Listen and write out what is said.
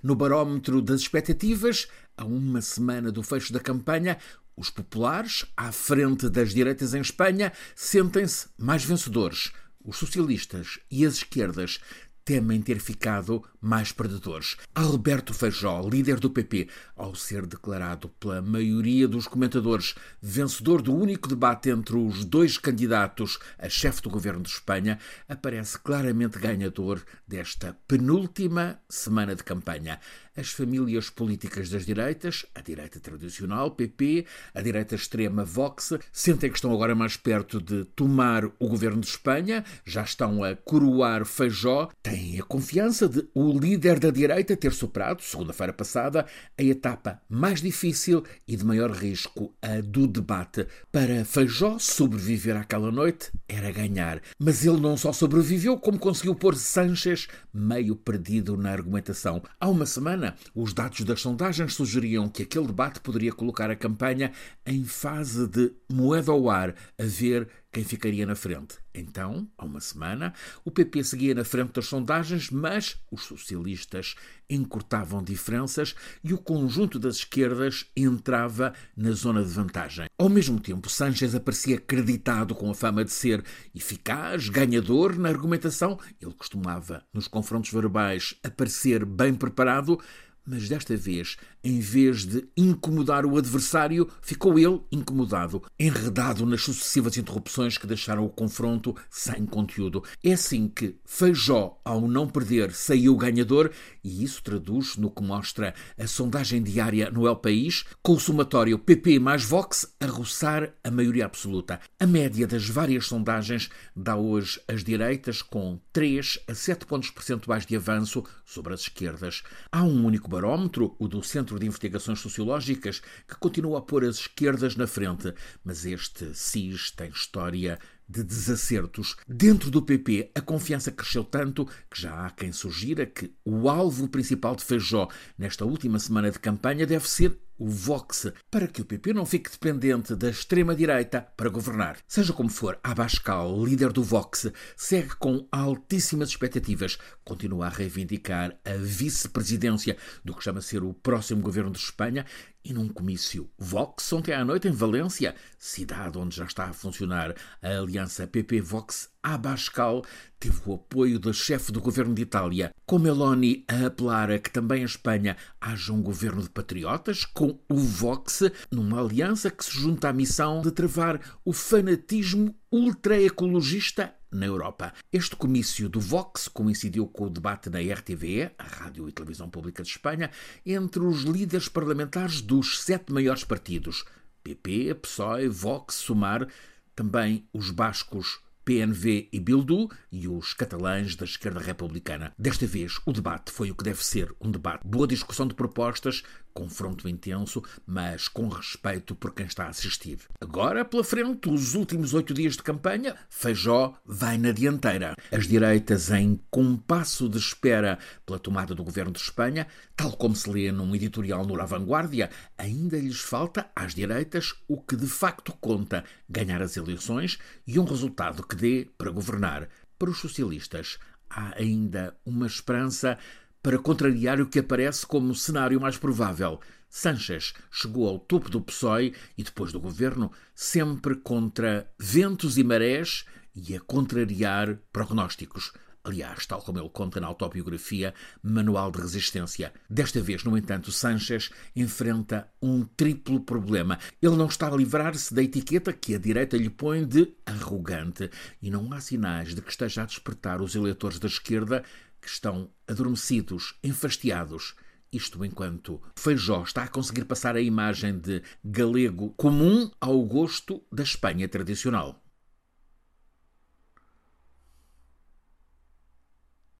No barómetro das expectativas, a uma semana do fecho da campanha, os populares, à frente das direitas em Espanha, sentem-se mais vencedores. Os socialistas e as esquerdas temem ter ficado mais perdedores. Alberto Feijó, líder do PP, ao ser declarado pela maioria dos comentadores vencedor do único debate entre os dois candidatos a chefe do governo de Espanha, aparece claramente ganhador desta penúltima semana de campanha. As famílias políticas das direitas, a direita tradicional, PP, a direita extrema, Vox, sentem que estão agora mais perto de tomar o governo de Espanha, já estão a coroar Feijó, têm a confiança de o líder da direita ter superado, segunda-feira passada, a etapa mais difícil e de maior risco, a do debate. Para Feijó, sobreviver àquela noite era ganhar. Mas ele não só sobreviveu, como conseguiu pôr Sanchez meio perdido na argumentação. Há uma semana, os dados das sondagens sugeriam que aquele debate poderia colocar a campanha em fase de moeda ao ar, a ver quem ficaria na frente. Então, há uma semana, o PP seguia na frente das sondagens, mas os socialistas encurtavam diferenças e o conjunto das esquerdas entrava na zona de vantagem. Ao mesmo tempo, Sanchez aparecia acreditado com a fama de ser eficaz, ganhador na argumentação. Ele costumava, nos confrontos verbais, aparecer bem preparado mas desta vez, em vez de incomodar o adversário, ficou ele incomodado, enredado nas sucessivas interrupções que deixaram o confronto sem conteúdo. É assim que Feijó, ao não perder, saiu ganhador, e isso traduz no que mostra a sondagem diária no El País, com o somatório PP mais Vox a roçar a maioria absoluta. A média das várias sondagens dá hoje as direitas com 3 a 7 pontos percentuais de avanço sobre as esquerdas. Há um único barómetro, o do Centro de Investigações Sociológicas, que continua a pôr as esquerdas na frente, mas este SIS tem história de desacertos. Dentro do PP, a confiança cresceu tanto que já há quem sugira que o alvo principal de Feijó nesta última semana de campanha deve ser o Vox, para que o PP não fique dependente da extrema-direita para governar. Seja como for, Abascal, líder do Vox, segue com altíssimas expectativas. Continua a reivindicar a vice-presidência do que chama ser o próximo governo de Espanha e num comício Vox ontem à noite em Valência, cidade onde já está a funcionar a aliança PP-Vox Abascal teve o apoio do chefe do governo de Itália, com Meloni a apelar a que também a Espanha haja um governo de patriotas, com o Vox, numa aliança que se junta à missão de travar o fanatismo ultra-ecologista na Europa. Este comício do Vox coincidiu com o debate na RTVE, a Rádio e Televisão Pública de Espanha, entre os líderes parlamentares dos sete maiores partidos: PP, PSOE, Vox, Sumar, também os bascos PNV e Bildu e os catalães da esquerda republicana. Desta vez, o debate foi o que deve ser um debate. Boa discussão de propostas, confronto intenso, mas com respeito por quem está a assistir. Agora, pela frente, os últimos oito dias de campanha, Feijó vai na dianteira. As direitas em compasso de espera pela tomada do governo de Espanha, tal como se lê num editorial no La Vanguardia, ainda lhes falta às direitas o que de facto conta: ganhar as eleições e um resultado que para governar. Para os socialistas, há ainda uma esperança para contrariar o que aparece como o cenário mais provável. Sanchez chegou ao topo do PSOE e depois do governo sempre contra ventos e marés e a contrariar prognósticos. Aliás, tal como ele conta na autobiografia Manual de Resistência. Desta vez, no entanto, Sanchez enfrenta um triplo problema. Ele não está a livrar-se da etiqueta que a direita lhe põe de arrogante e não há sinais de que esteja a despertar os eleitores da esquerda que estão adormecidos, enfastiados. Isto enquanto Feijó está a conseguir passar a imagem de galego comum ao gosto da Espanha tradicional.